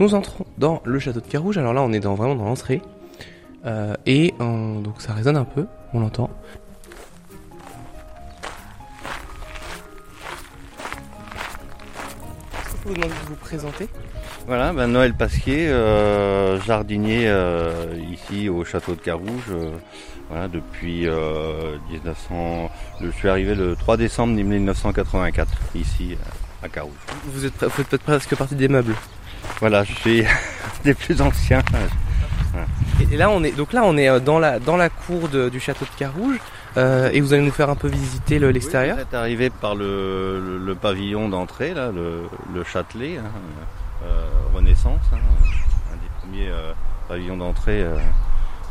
Nous entrons dans le château de Carouge. Alors là, on est dans, vraiment dans l'entrée. Euh, et donc ça résonne un peu, on l'entend. Est-ce que vous de vous présenter? Voilà, ben Noël Pasquier, euh, jardinier euh, ici au château de Carouge. euh, voilà, depuis euh, 1900. Je suis arrivé le 3 décembre 1984 ici à Carouge. Vous êtes, vous faites presque partie des meubles. Voilà, je suis des plus anciens. Et là, on est donc là, on est euh, dans la dans la cour de- du château de Carouge. Euh, et vous allez nous faire un peu visiter le- l'extérieur. Vous êtes arrivé par le, le- le pavillon d'entrée, là, le, le Châtelet, hein, euh, Renaissance, hein, un des premiers euh, pavillons d'entrée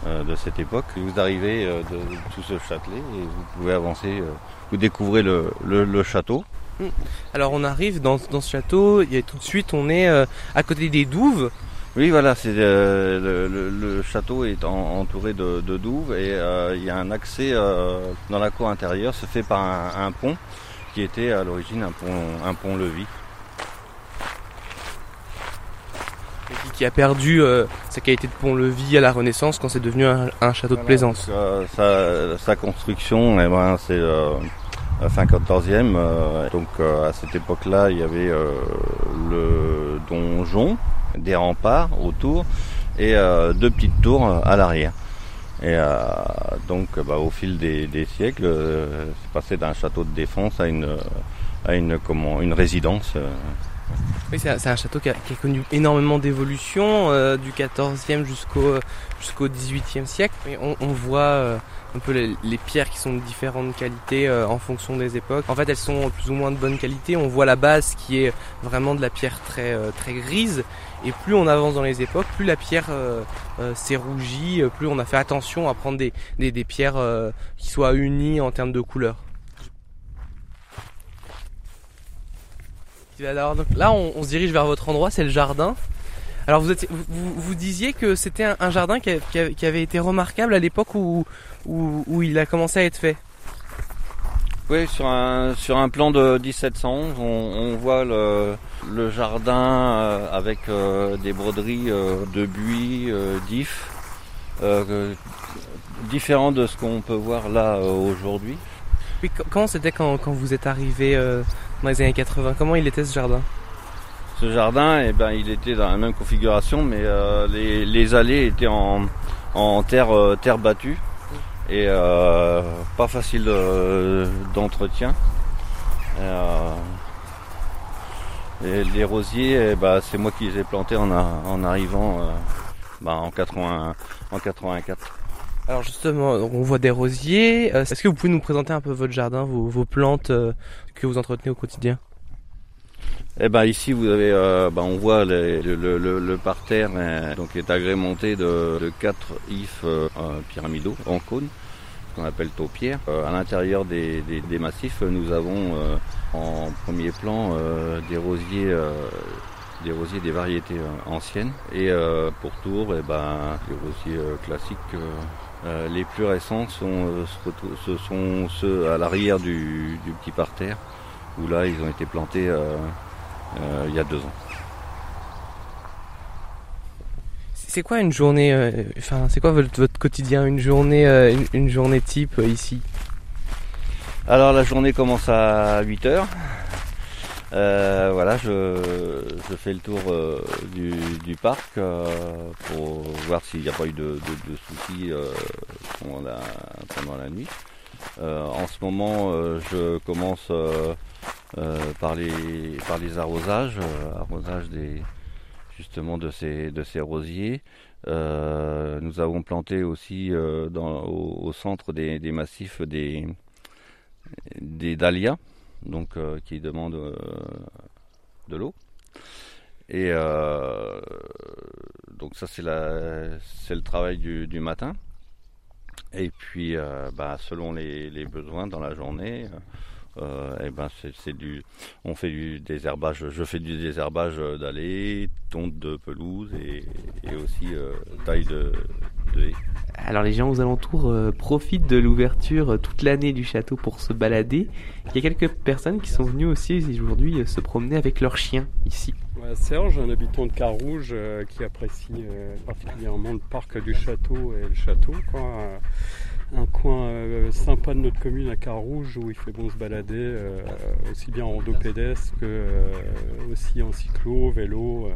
de cette époque. Vous arrivez euh, de, tout ce Châtelet et vous pouvez avancer, vous découvrez le château. Alors on arrive dans, dans ce château. Et tout de suite, on est euh, à côté des douves. Oui, voilà, c'est euh, le, château est en- entouré de, de douves et euh, il y a un accès dans la cour intérieure, se fait par un, un pont qui était à l'origine un pont, un pont-levis. qui- qui a perdu sa qualité de pont-levis à la Renaissance quand c'est devenu un, un château de plaisance. sa construction, eh ben, c'est euh, la fin 14e. euh, donc euh, à cette époque-là, il y avait euh, le donjon, des remparts autour et euh, deux petites tours euh, à l'arrière. Et euh, donc, bah, au fil des, des siècles, euh, c'est passé d'un château de défense à une à une comment une résidence. euh. Oui, c'est un, château qui a, connu énormément d'évolution euh, du 14e jusqu'au jusqu'au 18e siècle. Et on, voit euh, un peu les, pierres qui sont de différentes qualités euh, en fonction des époques. En fait, elles sont plus ou moins de bonne qualité. On voit la base qui est vraiment de la pierre très euh, très grise. Et plus on avance dans les époques, plus la pierre euh, euh, s'est rougie, euh, plus on a fait attention à prendre des, des, pierres euh, qui soient unies en termes de couleur. Alors, donc là, on, on se dirige vers votre endroit, c'est le jardin. Alors vous, êtes, vous, disiez que c'était un, un jardin qui, a- qui a- qui avait été remarquable à l'époque où, où, où il a commencé à être fait. Oui, sur un, sur un plan de 1711, on, on voit le, le jardin euh, avec euh, des broderies euh, de buis, d'ifs, que- différents de ce qu'on peut voir là aujourd'hui. Puis, comment c'était quand, quand vous êtes arrivé euh, dans les années 80 Comment il était ce jardin? Ce jardin, eh ben, il était dans la même configuration, mais euh, les, allées étaient en, euh, terre battue et euh, pas facile d'entretien. Et, les rosiers, eh ben, c'est moi qui les ai plantés en, arrivant ben, en, 80, en 84. Alors justement, on voit des rosiers. Euh, Est-ce que vous pouvez nous présenter un peu votre jardin, vos, plantes euh, que vous entretenez au quotidien Eh ben ici vous avez, euh, ben, on voit le, parterre euh, donc est agrémenté de, quatre ifs euh, euh, pyramidaux en cône, qu'on appelle taupières. À l'intérieur des, des- des massifs, nous avons en premier plan des rosiers. des rosiers des variétés anciennes et euh, pour tour eh ben, les rosiers classiques euh, les plus récents sont, euh, ce sont ceux à l'arrière du, du petit parterre où là ils ont été plantés euh, euh, il y a deux ans. C'est quoi une journée euh, Enfin, c'est quoi votre, votre quotidien Une journée, euh, une, une journée type ici? Alors la journée commence à 8 heures. Euh, voilà, je, je fais le tour euh, du, du parc euh, pour voir s'il n'y a pas eu de, de- de soucis euh, pendant, la, pendant la nuit. Euh, en ce moment, je commence par, les, par les arrosages, arrosage des, justement de ces, de ces rosiers. Nous avons planté aussi dans, au, au centre des, des massifs des, des dahlias, donc euh, qui demandent euh, de l'eau. Et euh, donc ça c'est le travail du, matin. Et puis bah, selon les besoins dans la journée, euh, et ben c'est du on fait du désherbage. Je fais du désherbage d'allées, tonte de pelouse et, et aussi euh, taille de, de haies. Alors les gens aux alentours euh, profitent de l'ouverture euh, toute l'année du château pour se balader. Il y a quelques personnes qui sont venues aussi aujourd'hui euh, se promener avec leurs chiens ici. Ouais, Serge, un habitant de Carouge euh, qui apprécie euh, particulièrement le parc du château et le château. Quoi. Un coin euh, sympa de notre commune à Carouge où il fait bon se balader, euh, aussi bien en rando pédestre que euh, aussi en cyclo, vélo, euh,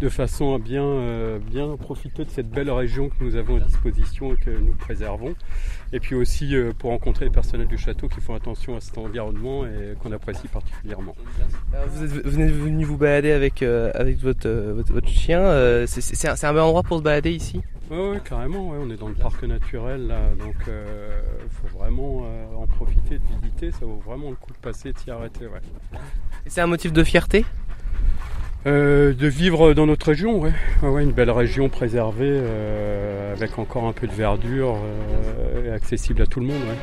de façon à bien, euh, bien profiter de cette belle région que nous avons à disposition et que nous préservons. Et puis aussi euh, pour rencontrer les personnels du château qui font attention à cet environnement et qu'on apprécie particulièrement. Vous, êtes, venu vous balader avec, avec votre, votre, chien. c'est- un, un bon endroit pour se balader ici? Oui, ouais, carrément, ouais, on est dans le parc naturel là, donc il faut vraiment euh, en profiter, de visiter, ça vaut vraiment le coup de passer, de s'y arrêter. Ouais. Et C'est un motif de fierté? Euh, de vivre dans notre région, ouais. Ouais, ouais, une belle région préservée, euh, avec encore un peu de verdure, euh, et accessible à tout le monde. Ouais.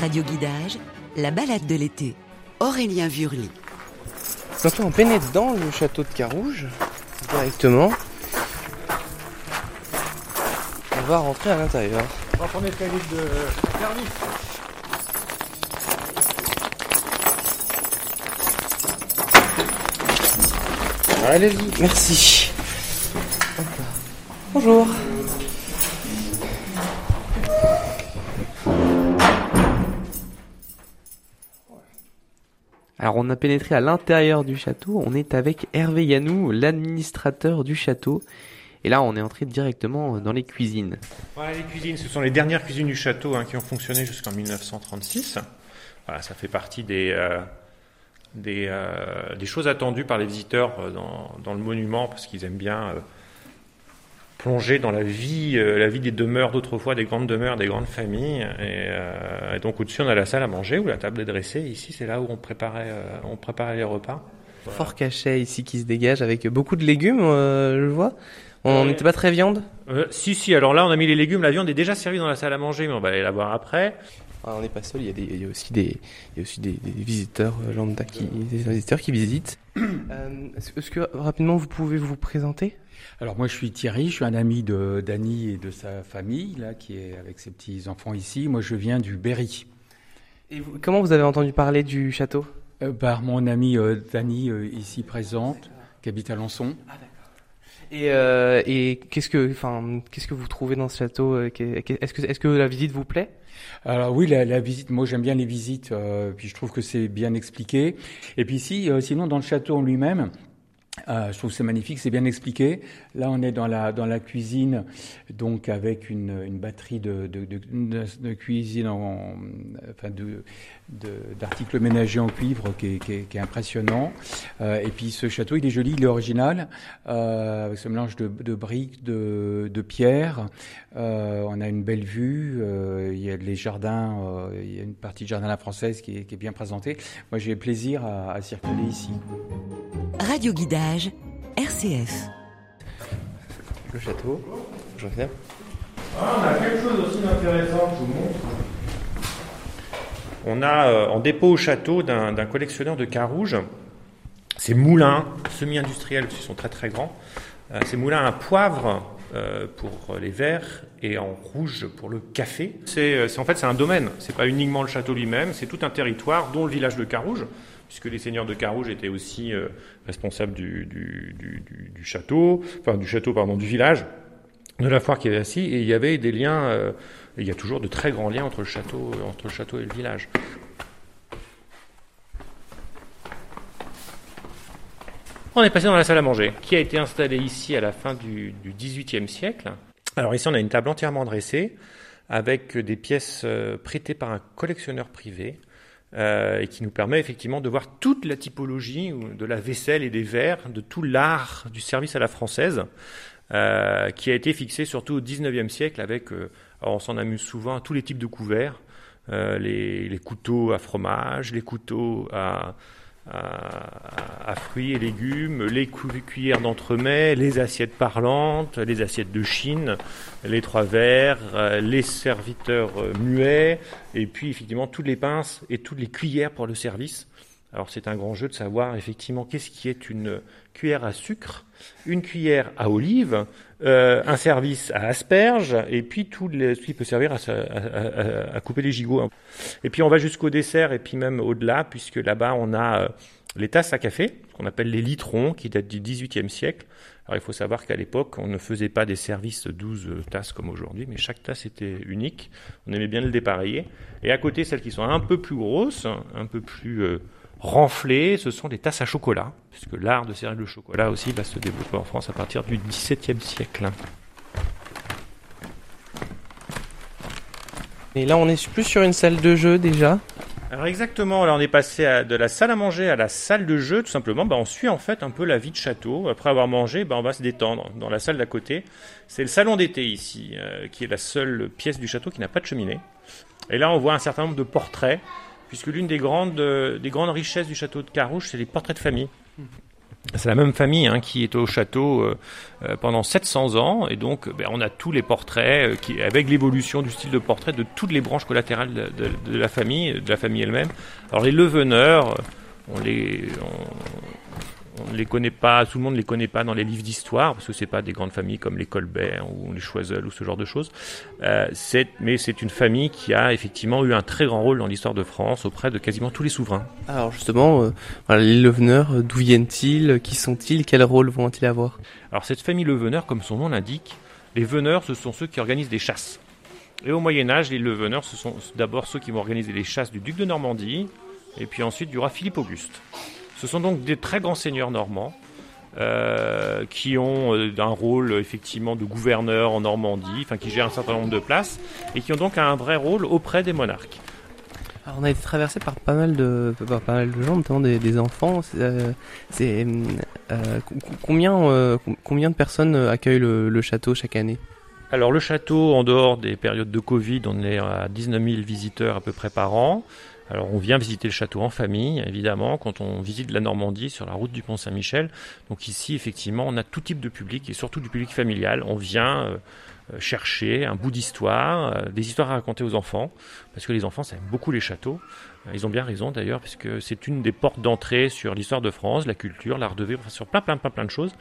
Radio Guidage, la balade de l'été. Aurélien Vurly. Donc là, on pénètre dans le château de Carouge, directement. On va rentrer à l'intérieur. On va prendre vite de service. Allez-y. Merci. Bonjour. Alors on a pénétré à l'intérieur du château, on est avec Hervé Yanou, l'administrateur du château. Et là on est entré directement dans les cuisines. Voilà les cuisines, ce sont les dernières cuisines du château hein, qui ont fonctionné jusqu'en 1936. Voilà, ça fait partie des, euh, euh, des choses attendues par les visiteurs euh, dans, le monument parce qu'ils aiment bien plonger dans la vie, euh, la vie des demeures d'autrefois, des grandes demeures, des grandes familles. Et, euh, et donc au-dessus on a la salle à manger où la table est dressée. Ici c'est là où on préparait, euh, on préparait les repas. Fort cachet ici qui se dégage avec beaucoup de légumes, euh, je vois. On Ouais. n'était pas très viande Euh, si si, alors là on a mis les légumes, la viande est déjà servie dans la salle à manger, mais on va aller la voir après. Ah, on n'est pas seul, il y a, des, il y a aussi des, il y a aussi des, des visiteurs euh, lambda qui, des visiteurs qui visitent. Euh, est-ce que rapidement vous pouvez vous présenter? Alors moi je suis Thierry, je suis un ami de Dany et de sa famille là qui est avec ses petits enfants ici. Moi je viens du Berry. Et vous- comment vous avez entendu parler du château? Euh, par mon ami euh, Dany euh, ici présente qui habite à Lançon. Et, euh, et qu'est-ce que, enfin, qu'est-ce que vous trouvez dans ce château Est-ce que, est-ce que la visite vous plaît? Alors oui, la, la visite, moi j'aime bien les visites, puis je trouve que c'est bien expliqué. Et puis si, euh, sinon dans le château en lui-même, euh, je trouve c'est magnifique, c'est bien expliqué. Là, on est dans la cuisine, donc avec une, batterie de cuisine, en, enfin d'articles ménagers en cuivre qui est, impressionnant. Euh, et puis ce château, il est joli, il est original, euh, avec ce mélange de, briques, de, pierres. Euh, on a une belle vue. il y a les jardins, il y a une partie de jardin à la française qui est, qui est bien présentée. Moi, j'ai plaisir à, à circuler ici. Radio Guidage, RCF. Le château. Je reviens. Ah, on a quelque chose aussi d'intéressant, je vous montre. On a euh, en dépôt au château d'un collectionneur de Carouge, ces moulins semi-industriels qui sont très très grands, euh, ces moulins à poivre euh, pour les verres et en rouge pour le café. C'est c'est- en fait c'est un domaine, c'est pas uniquement le château lui-même, c'est tout un territoire dont le village de Carouge, puisque les seigneurs de Carouge étaient aussi euh, responsables du, château, enfin du château pardon du village de la foire qui avait assis et il y avait des liens euh, il y a toujours de très grands liens entre le château entre le château et le village. On est passé dans la salle à manger, qui a été installée ici à la fin du, du XVIIIe siècle. Alors ici, on a une table entièrement dressée, avec des pièces euh, prêtées par un collectionneur privé, euh, et qui nous permet effectivement de voir toute la typologie de la vaisselle et des verres, de tout l'art du service à la française, euh, qui a été fixé surtout au XIXe siècle avec, euh, on s'en amuse souvent, tous les types de couverts, les couteaux à fromage, les couteaux à, à, à fruits et légumes, les cuillères d'entremets, les assiettes parlantes, les assiettes de Chine, les trois verres, euh, les serviteurs euh, muets, et puis effectivement toutes les pinces et toutes les cuillères pour le service. Alors c'est un grand jeu de savoir effectivement qu'est-ce qui est une cuillère à sucre, une cuillère à olive, euh, un service à asperges, et puis tout ce qui peut servir à, couper les gigots. Et puis on va jusqu'au dessert et puis même au-delà, puisque là-bas on a euh, les tasses à café, qu'on appelle les litrons, qui datent du XVIIIe siècle. Alors il faut savoir qu'à l'époque, on ne faisait pas des services de 12 tasses comme aujourd'hui, mais chaque tasse était unique. On aimait bien le dépareiller. Et à côté, celles qui sont un peu plus grosses, un peu plus euh, renflées, ce sont des tasses à chocolat, puisque l'art de servir le chocolat aussi va se développer en France à partir du XVIIe siècle. Et là, on est plus sur une salle de jeu déjà. Alors exactement, là on est passé à- de la salle à manger à la salle de jeu, tout simplement. Bah, on suit en fait un peu la vie de château. Après avoir mangé, bah, on va se détendre dans la salle d'à côté. C'est le salon d'été ici, euh, qui est la seule pièce du château qui n'a pas de cheminée. Et là on voit un certain nombre de portraits, puisque l'une des grandes, euh, des grandes richesses du château de Carouge, c'est les portraits de famille. C'est la même famille hein, qui est au château euh, euh, pendant 700 ans, et donc ben, on a tous les portraits, avec l'évolution du style de portrait de toutes les branches collatérales de, la famille, de la famille elle-même. Alors les Leveneurs, on les, on ne les connaît pas, tout le monde ne les connaît pas dans les livres d'histoire, parce que c'est pas des grandes familles comme les Colbert ou les Choiseul ou ce genre de choses. Euh, mais c'est une famille qui a effectivement eu un très grand rôle dans l'histoire de France auprès de quasiment tous les souverains. Alors justement, euh, les Leveneurs, euh, d'où viennent-ils Qui sont-ils Quel rôle vont-ils avoir? Alors cette famille Leveneur, comme son nom l'indique, les veneurs, ce sont ceux qui organisent des chasses. Et au Moyen Âge, les Leveneurs, ce sont d'abord ceux qui vont organiser les chasses du duc de Normandie, et puis ensuite du roi Philippe Auguste. Ce sont donc des très grands seigneurs normands, euh, qui ont euh, un rôle effectivement de gouverneur en Normandie, enfin qui gèrent un certain nombre de places, et qui ont donc un vrai rôle auprès des monarques. Alors on a été traversé par pas mal de, par pas mal de gens, notamment des, des enfants. C'est, euh, combien, com- combien de personnes accueillent le, le château chaque année? Alors le château, en dehors des périodes de Covid, on est à 19 000 visiteurs à peu près par an. Alors on vient visiter le château en famille, évidemment, quand on visite la Normandie sur la route du Pont Saint-Michel. Donc ici, effectivement, on a tout type de public et surtout du public familial. On vient euh, chercher un bout d'histoire, euh, des histoires à raconter aux enfants, parce que les enfants, ça aime beaucoup les châteaux. Euh, Ils ont bien raison d'ailleurs, parce que c'est une des portes d'entrée sur l'histoire de France, la culture, l'art de vivre, sur plein, plein, plein, plein de choses.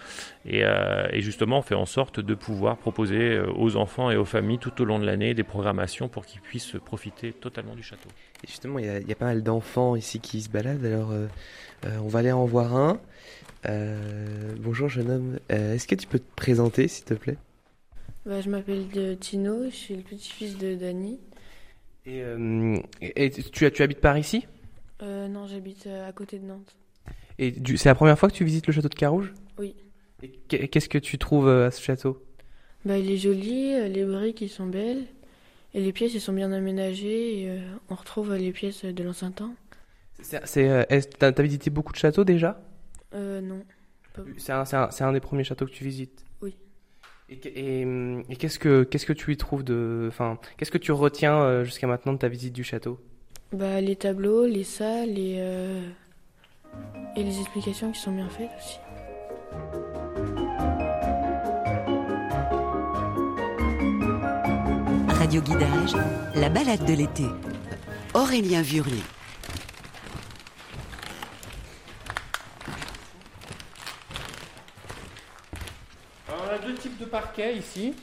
Et, euh, justement, on fait en sorte de pouvoir proposer euh, aux enfants et aux familles tout au long de l'année des programmations pour qu'ils puissent profiter totalement du château. Et justement, il y a, pas mal d'enfants ici qui se baladent. Alors, euh, euh, on va aller en voir un. Euh, bonjour, jeune homme. Euh, Est-ce que tu peux te présenter, s'il te plaît? Bah, je m'appelle de Tino, je suis le petit-fils de Dany. Et, euh, et- et tu, tu habites par ici? Euh, non, j'habite euh, à côté de Nantes. Et c'est la première fois que tu visites le château de Carouge? Oui. Et qu'est- Qu'est-ce que tu trouves euh, à ce château? Bah, il est joli, euh, les briques ils sont belles, et les pièces ils sont bien aménagées, et euh, on retrouve euh, les pièces de l'ancien temps. Euh, t'as, visité beaucoup de châteaux déjà? Euh, non. c'est un, un, un des premiers châteaux que tu visites? Et, que- et, hum, et qu'est-ce, que, qu'est-ce que tu y trouves de. Enfin, qu'est-ce que tu retiens euh, jusqu'à maintenant de ta visite du château? Bah, les tableaux, les salles, et, euh, et les explications qui sont bien faites aussi. Radio Guidage, la balade de l'été. Aurélien Vurlier. A deux types de parquets ici.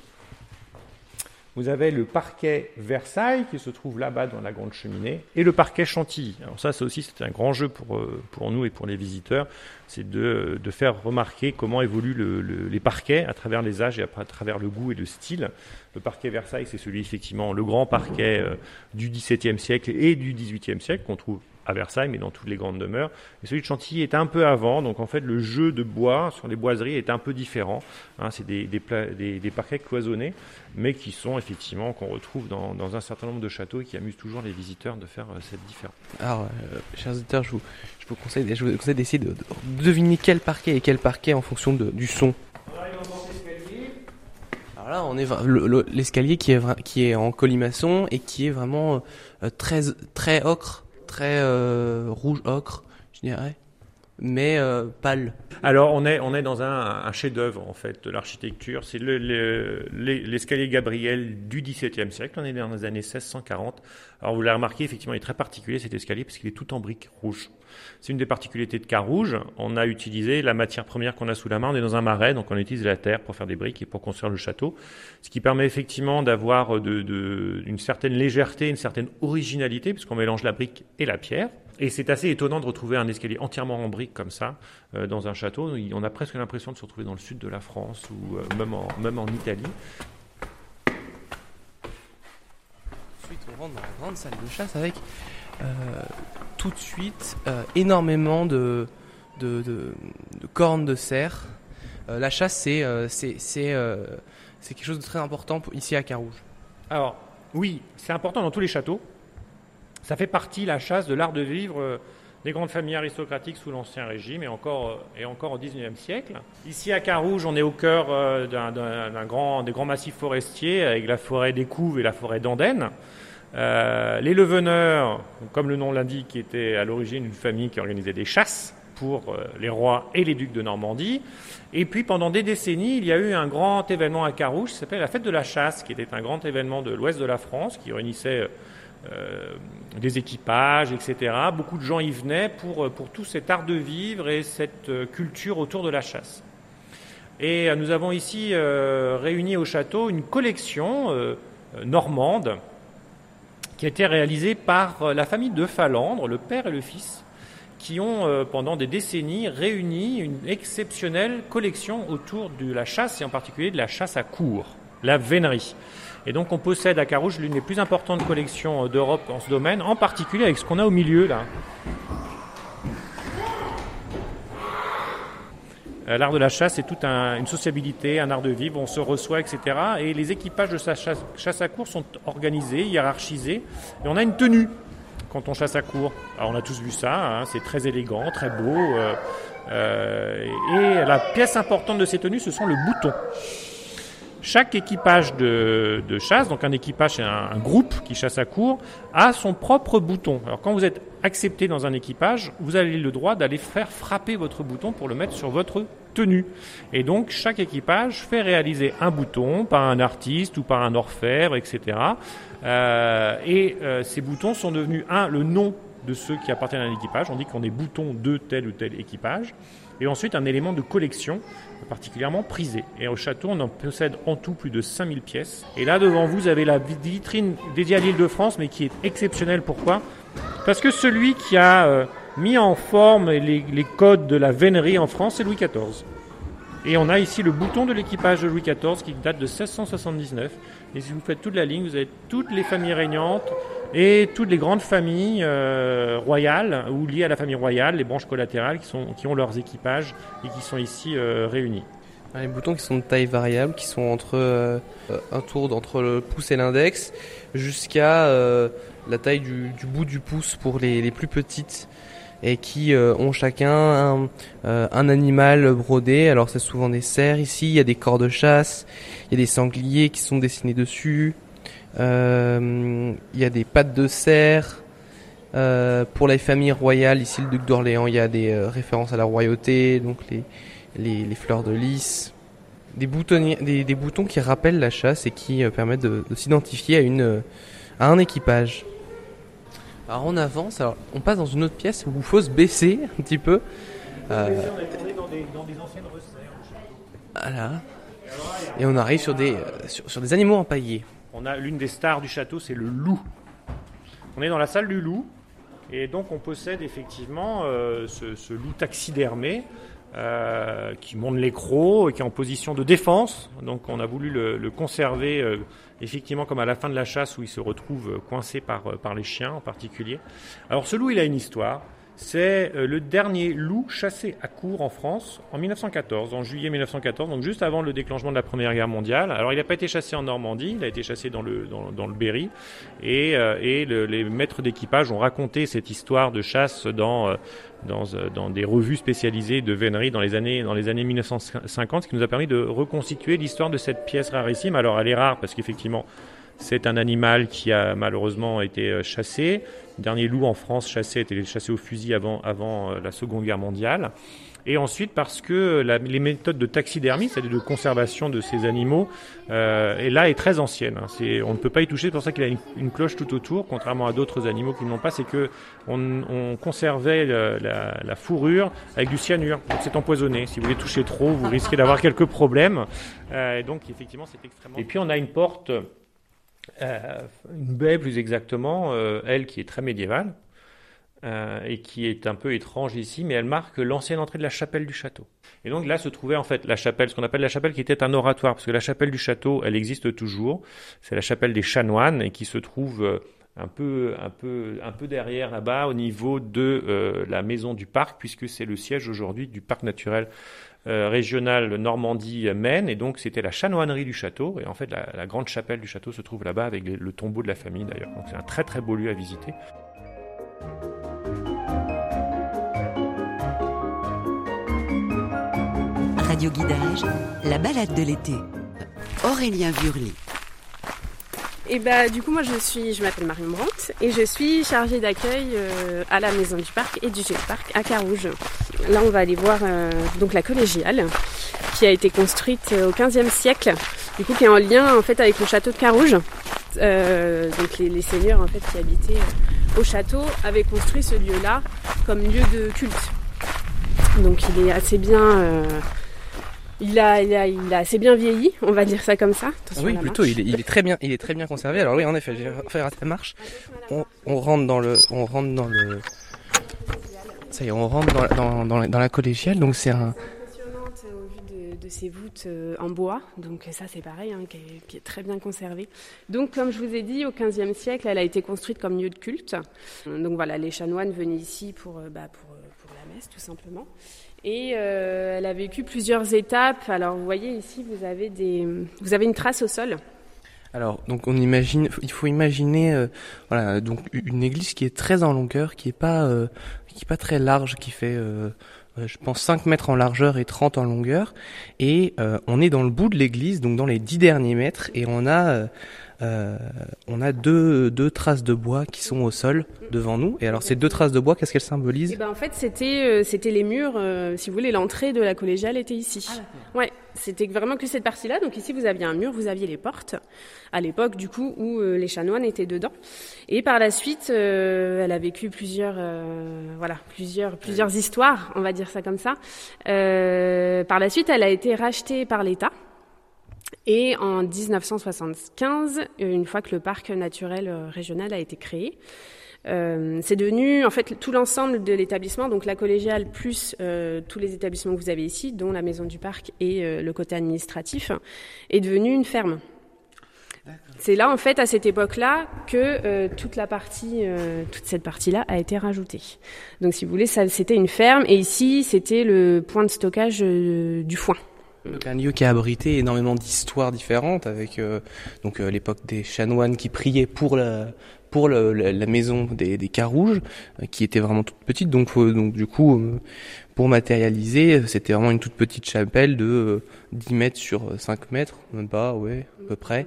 Vous avez le parquet Versailles qui se trouve là-bas dans la grande cheminée et le parquet Chantilly. Alors ça, c'est aussi c'est un grand jeu pour, euh, pour nous et pour les visiteurs, c'est de, de faire remarquer comment évoluent le- le- les parquets à travers les âges et à, à travers le goût et le style. Le parquet Versailles, c'est celui effectivement le grand parquet euh, du XVIIe siècle et du XVIIIe siècle qu'on trouve à Versailles, mais dans toutes les grandes demeures. Et celui de Chantilly est un peu avant, donc en fait le jeu de bois sur les boiseries est un peu différent. Hein, c'est des, des, parquets cloisonnés, mais qui sont effectivement qu'on retrouve dans, dans un certain nombre de châteaux et qui amusent toujours les visiteurs de faire euh, cette différence. Alors, euh, chers auditeurs, je vous, je vous conseille, conseille d'essayer de, de deviner quel parquet et quel parquet en fonction de, du son. Alors là, on est l'escalier qui est qui est en colimaçon et qui est vraiment euh, très très ocre, très euh, rouge ocre, je dirais. mais euh, pâle. Alors on est, on est dans un, chef-d'œuvre en fait de l'architecture. C'est le- le- l'es- l'escalier Gabriel du XVIIe siècle. On est dans les années 1640. Alors vous l'avez remarqué, effectivement, il est très particulier cet escalier parce qu'il est tout en briques rouges. C'est une des particularités de Carouge. On a utilisé la matière première qu'on a sous la main. On est dans un marais, donc on utilise la terre pour faire des briques et pour construire le château. Ce qui permet effectivement d'avoir de- une certaine légèreté, une certaine originalité, puisqu'on mélange la brique et la pierre. Et c'est assez étonnant de retrouver un escalier entièrement en briques comme ça euh, dans un château. On a presque l'impression de se retrouver dans le sud de la France ou euh, même, en, même en Italie. Ensuite, on rentre dans la grande salle de chasse avec euh, tout de suite euh, énormément de, cornes de cerf. Euh, la chasse, c'est euh, euh, quelque chose de très important pour- ici à Carouge. Alors, oui, c'est important dans tous les châteaux. Ça fait partie, la chasse, de l'art de vivre euh, des grandes familles aristocratiques sous l'Ancien Régime et encore, euh, et encore au XIXe siècle. Ici à Carouge, on est au cœur euh, d'un grand, des grands massifs forestiers avec la forêt des Couves et la forêt d'Andenne. Euh, les Leveneurs, comme le nom l'indique, étaient à l'origine une famille qui organisait des chasses pour euh, les rois et les ducs de Normandie. Et puis pendant des décennies, il y a eu un grand événement à Carouge qui s'appelle la fête de la chasse, qui était un grand événement de l'ouest de la France, qui réunissait euh, des équipages, etc. Beaucoup de gens y venaient pour, pour tout cet art de vivre et cette culture autour de la chasse. Et nous avons ici réuni au château une collection normande qui a été réalisée par euh, la famille de Falandre, le père et le fils, qui ont euh, pendant des décennies réuni une exceptionnelle collection autour de la chasse et en particulier de la chasse à cours, la vénerie. Et donc on possède à Carouge l'une des plus importantes collections euh, d'Europe en ce domaine, en particulier avec ce qu'on a au milieu là. L'art de la chasse, c'est toute un- une sociabilité, un art de vivre, on se reçoit, etc. Et les équipages de chasse, à cours sont organisés, hiérarchisés, et on a une tenue quand on chasse à cours. Alors on a tous vu ça, hein, c'est très élégant, très beau. euh, euh, et la pièce importante de ces tenues, ce sont le bouton. Chaque équipage de, chasse, donc un équipage, un, un groupe qui chasse à court, a son propre bouton. Alors quand vous êtes accepté dans un équipage, vous avez le droit d'aller faire frapper votre bouton pour le mettre sur votre tenue. Et donc chaque équipage fait réaliser un bouton par un artiste ou par un orfèvre, etc. Euh, et euh, ces boutons sont devenus, un, le nom de ceux qui appartiennent à un équipage. On dit qu'on est bouton de tel ou tel équipage. Et ensuite, un élément de collection particulièrement prisé. Et au château, on en possède en tout plus de 5000 pièces. Et là, devant vous, vous avez la vitrine dédiée à l'île de France, mais qui est exceptionnelle. Pourquoi? Parce que celui qui a euh, mis en forme les, codes de la vénerie en France, c'est Louis XIV. Et on a ici le bouton de l'équipage de Louis XIV qui date de 1679. Et si vous faites toute la ligne, vous avez toutes les familles régnantes et toutes les grandes familles euh, royales ou liées à la famille royale, les branches collatérales qui, sont, qui ont leurs équipages et qui sont ici euh, réunis. Les boutons qui sont de taille variable, qui sont entre un tour entre le pouce et l'index, jusqu'à la taille du, bout du pouce pour les, plus petites, et qui euh, ont chacun un, euh, un animal brodé. Alors c'est souvent des cerfs ici, il y a des corps de chasse, il y a des sangliers qui sont dessinés dessus, euh, il y a des pattes de cerf. Pour les familles royales, ici le duc d'Orléans, il y a des références à la royauté, donc les, fleurs de lys, des, boutons qui rappellent la chasse et qui permettent de, de s'identifier à un équipage. Alors on avance, alors on passe dans une autre pièce où il faut se baisser un petit peu. Euh, On est dans des, dans des anciennes resserres. voilà. Et on arrive sur des, euh, sur, sur des animaux empaillés. On a l'une des stars du château, c'est le loup. On est dans la salle du loup, et donc on possède effectivement euh, ce, ce loup taxidermé euh, qui monte les crocs et qui est en position de défense. Donc on a voulu le, le conserver euh, effectivement comme à la fin de la chasse où il se retrouve coincé par, euh, par les chiens en particulier. Alors ce loup, il a une histoire. C'est euh, le dernier loup chassé à court en France en 1914, en juillet 1914, donc juste avant le déclenchement de la Première Guerre mondiale. Alors il n'a pas été chassé en Normandie, il a été chassé dans le, dans, le Berry, et, euh, les maîtres d'équipage ont raconté cette histoire de chasse dans, dans, euh, dans des revues spécialisées de vénerie dans les années, dans les années 1950, ce qui nous a permis de reconstituer l'histoire de cette pièce rarissime. Alors elle est rare parce qu'effectivement C'est un animal qui a malheureusement été chassé. Le dernier loup en France chassé était chassé au fusil avant, avant la Seconde Guerre mondiale et ensuite parce que les méthodes de taxidermie, c'est-à-dire de conservation de ces animaux, euh, et là est très ancienne. Hein. on ne peut pas y toucher, c'est pour ça qu'il a une, cloche tout autour, contrairement à d'autres animaux qui n'ont pas, c'est que on, conservait la, fourrure avec du cyanure. Donc c'est empoisonné. Si vous les touchez trop, vous risquez d'avoir quelques problèmes. Euh, et donc effectivement, c'est extrêmement. Et puis on a une porte, euh, une baie plus exactement, elle qui est très médiévale euh, et qui est un peu étrange ici, mais elle marque l'ancienne entrée de la chapelle du château. Et donc là se trouvait en fait la chapelle, ce qu'on appelle la chapelle qui était un oratoire, parce que la chapelle du château, elle existe toujours. C'est la chapelle des chanoines et qui se trouve euh, un peu, un peu, un peu derrière là-bas au niveau de euh, la maison du parc, puisque c'est le siège aujourd'hui du parc naturel régional Normandie-Maine, et donc c'était la chanoinerie du château, et en fait la, la grande chapelle du château se trouve là-bas avec le tombeau de la famille d'ailleurs. Donc c'est un très très beau lieu à visiter. Radio Guidage, la balade de l'été. Aurélien Vurly. Et bah du coup moi je suis, je m'appelle Marion Brandt et je suis chargée d'accueil euh, à la maison du parc et du jeu parc à Carouge. Là on va aller voir euh, donc la collégiale qui a été construite euh, au XVe siècle, du coup qui est en lien en fait avec le château de Carouge. donc les, les, seigneurs en fait qui habitaient au château avaient construit ce lieu-là comme lieu de culte. Donc il est assez bien il a, il, a, il a assez bien vieilli, on va dire ça comme ça. oui, plutôt, il est, il est, très bien, il est très bien conservé. Alors oui, en effet, je vais faire à marche. On, on, rentre dans le, on rentre dans le, ça y est, on rentre dans, la, dans la collégiale. Donc c'est un, impressionnante au vu de, ces voûtes euh, en bois. Donc ça c'est pareil, hein, qui, est, très bien conservé. Donc comme je vous ai dit, au XVe siècle, elle a été construite comme lieu de culte. Donc voilà, les chanoines venaient ici pour, euh, bah, euh, la messe tout simplement. Et euh, elle a vécu plusieurs étapes. Alors vous voyez ici, vous avez une trace au sol. Alors donc on imagine, il faut imaginer euh, voilà donc une église qui est très en longueur, qui est pas euh, qui est pas très large, qui fait euh, je pense 5 mètres en largeur et 30 en longueur. Et on est dans le bout de l'église, donc dans les 10 derniers mètres, et on a euh, on a deux, deux traces de bois qui sont au sol devant nous. Et alors ces deux traces de bois, qu'est-ce qu'elles symbolisent? Eh ben, En fait, c'était euh, c'était les murs. Euh, si vous voulez, l'entrée de la collégiale était ici. Ah, ouais, c'était vraiment que cette partie-là. Donc ici, vous aviez un mur, vous aviez les portes. À l'époque, du coup, où les chanoines étaient dedans. Et par la suite, elle a vécu plusieurs voilà plusieurs plusieurs histoires, on va dire ça comme ça. par la suite, elle a été rachetée par l'État. Et en 1975, une fois que le parc naturel euh, régional a été créé, euh, c'est devenu en fait tout l'ensemble de l'établissement, donc la collégiale plus euh, tous les établissements que vous avez ici, dont la maison du parc et euh, le côté administratif, est devenu une ferme. C'est là en fait à cette époque-là que euh, toute la partie, toute cette partie-là a été rajoutée. Donc si vous voulez, ça c'était une ferme et ici c'était le point de stockage du foin. Donc un lieu qui a abrité énormément d'histoires différentes avec euh, donc euh, l'époque des chanoines qui priaient pour la pour le, la, maison des, des Carouges euh, qui était vraiment toute petite. Donc donc du coup pour matérialiser c'était vraiment une toute petite chapelle de 10 mètres sur 5 mètres même pas ouais à peu près.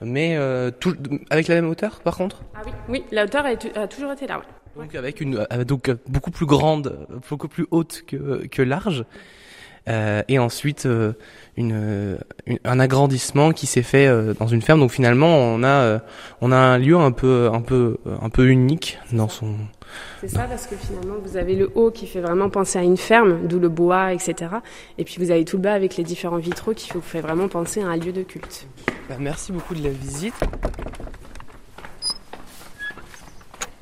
Mais tout, avec la même hauteur par contre? Ah oui oui la hauteur a, a toujours été là ouais. donc avec une donc beaucoup plus grande beaucoup plus haute que que large euh, et ensuite euh, une, un agrandissement qui s'est fait euh, dans une ferme. Donc finalement, on a on a un lieu un peu un peu un peu unique dans son. C'est ça parce que finalement vous avez le haut qui fait vraiment penser à une ferme, d'où le bois, etc. Et puis vous avez tout le bas avec les différents vitraux qui vous fait vraiment penser à un lieu de culte. Bah, merci beaucoup de la visite.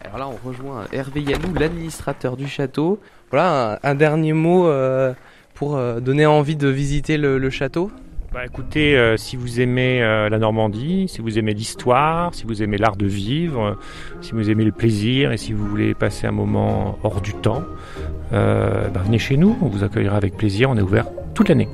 Alors là, on rejoint Hervé Yanou, l'administrateur du château. Voilà, un, un dernier mot euh, pour euh, donner envie de visiter le, château bah écoutez, euh, si vous aimez euh, la Normandie, si vous aimez l'histoire, si vous aimez l'art de vivre, si vous aimez le plaisir et si vous voulez passer un moment hors du temps, bah venez chez nous, on vous accueillera avec plaisir, on est ouvert toute l'année.